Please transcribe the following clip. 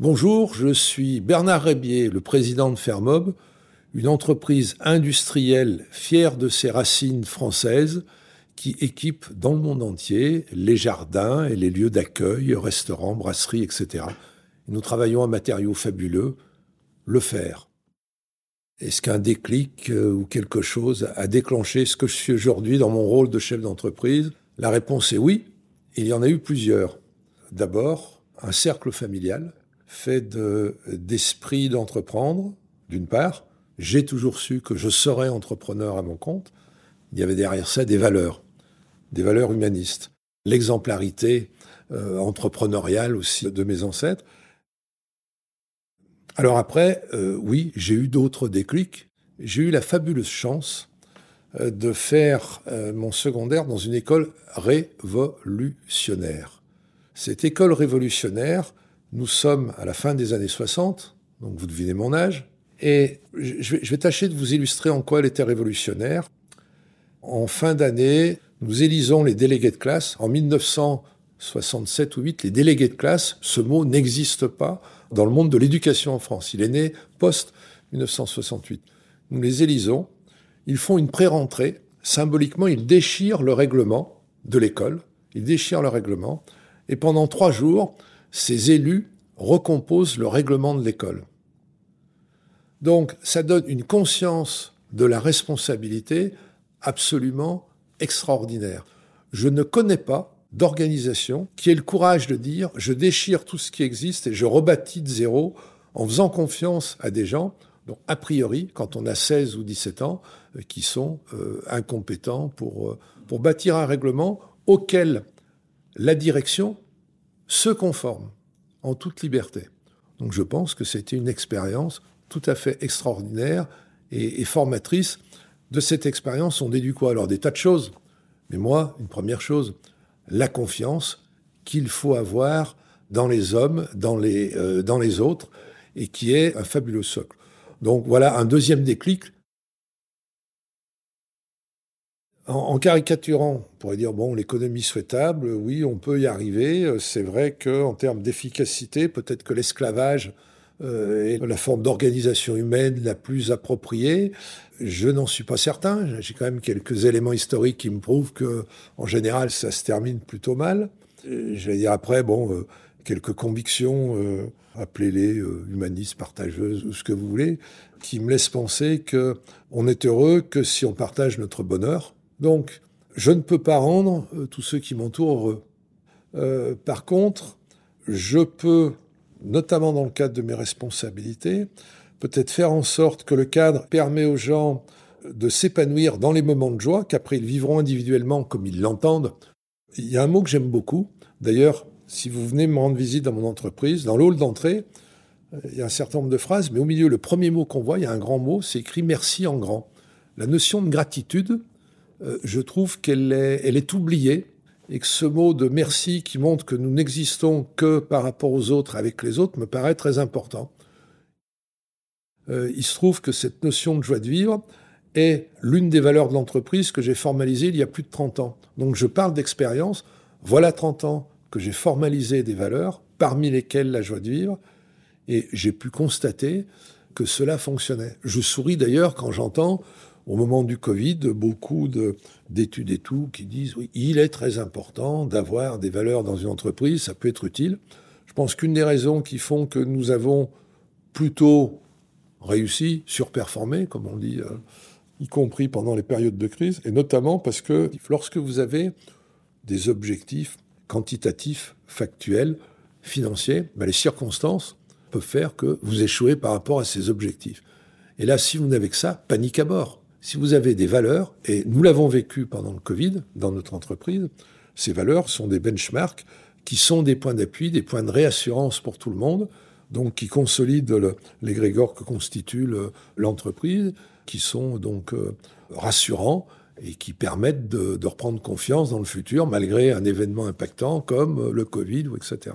Bonjour, je suis Bernard Rébier, le président de Fermob, une entreprise industrielle fière de ses racines françaises qui équipe dans le monde entier les jardins et les lieux d'accueil, restaurants, brasseries, etc. Nous travaillons à matériaux fabuleux, le fer. Est-ce qu'un déclic euh, ou quelque chose a déclenché ce que je suis aujourd'hui dans mon rôle de chef d'entreprise? La réponse est oui. Il y en a eu plusieurs. D'abord, un cercle familial fait d'esprit d'entreprendre, d'une part. J'ai toujours su que je serais entrepreneur à mon compte. Il y avait derrière ça des valeurs, des valeurs humanistes. L'exemplarité euh, entrepreneuriale aussi de mes ancêtres. Alors après, euh, oui, j'ai eu d'autres déclics. J'ai eu la fabuleuse chance euh, de faire mon secondaire dans une école révolutionnaire. Cette école révolutionnaire, nous sommes à la fin des années 60, donc vous devinez mon âge, et je vais, tâcher de vous illustrer en quoi elle était révolutionnaire. En fin d'année, nous élisons les délégués de classe. En 1967 ou 8, les délégués de classe, ce mot n'existe pas dans le monde de l'éducation en France. Il est né post-1968. Nous les élisons. Ils font une pré-rentrée. Symboliquement, ils déchirent le règlement de l'école. Ils déchirent le règlement. Et pendant trois jours, ces élus recomposent le règlement de l'école. Donc ça donne une conscience de la responsabilité absolument extraordinaire. Je ne connais pas d'organisation qui ait le courage de dire je déchire tout ce qui existe et je rebâtis de zéro en faisant confiance à des gens dont, a priori, quand on a 16 ou 17 ans, euh, qui sont euh, incompétents pour, euh, pour bâtir un règlement auquel la direction se conforme en toute liberté. Donc je pense que c'était une expérience tout à fait extraordinaire et, formatrice. De cette expérience, on déduit quoi? Alors des tas de choses. Mais moi, une première chose, la confiance qu'il faut avoir dans les hommes, dans les, euh, dans les autres, et qui est un fabuleux socle. Donc voilà un deuxième déclic En, caricaturant, on pourrait dire bon, l'économie souhaitable, oui, on peut y arriver. C'est vrai qu'en termes d'efficacité, peut-être que l'esclavage euh, est la forme d'organisation humaine la plus appropriée. Je n'en suis pas certain. J'ai quand même quelques éléments historiques qui me prouvent que, en général, ça se termine plutôt mal. Je vais dire après, bon, euh, quelques convictions, euh, appelez-les humanistes, partageuses ou ce que vous voulez, qui me laissent penser que on est heureux que si on partage notre bonheur donc, je ne peux pas rendre euh, tous ceux qui m'entourent heureux. Euh, par contre, je peux, notamment dans le cadre de mes responsabilités, peut-être faire en sorte que le cadre permet aux gens de s'épanouir dans les moments de joie, qu'après ils vivront individuellement comme ils l'entendent. Il y a un mot que j'aime beaucoup. D'ailleurs, si vous venez me rendre visite dans mon entreprise, dans l'hall d'entrée, euh, il y a un certain nombre de phrases, mais au milieu, le premier mot qu'on voit, il y a un grand mot, c'est écrit merci en grand. La notion de gratitude, je trouve qu'elle est, elle est oubliée et que ce mot de merci qui montre que nous n'existons que par rapport aux autres, avec les autres, me paraît très important. Euh, il se trouve que cette notion de joie de vivre est l'une des valeurs de l'entreprise que j'ai formalisée il y a plus de 30 ans. Donc je parle d'expérience. Voilà 30 ans que j'ai formalisé des valeurs, parmi lesquelles la joie de vivre, et j'ai pu constater que cela fonctionnait. Je souris d'ailleurs quand j'entends au moment du Covid, beaucoup d'études et tout qui disent oui, il est très important d'avoir des valeurs dans une entreprise, ça peut être utile. Je pense qu'une des raisons qui font que nous avons plutôt réussi, surperformé, comme on dit, euh, y compris pendant les périodes de crise, et notamment parce que lorsque vous avez des objectifs quantitatifs, factuels, financiers, ben les circonstances peuvent faire que vous échouez par rapport à ces objectifs. Et là, si vous n'avez que ça, panique à bord si vous avez des valeurs, et nous l'avons vécu pendant le Covid dans notre entreprise, ces valeurs sont des benchmarks qui sont des points d'appui, des points de réassurance pour tout le monde, donc qui consolident l'égrégore que constitue l'entreprise, qui sont donc euh, rassurants et qui permettent de, de, reprendre confiance dans le futur malgré un événement impactant comme le Covid ou etc.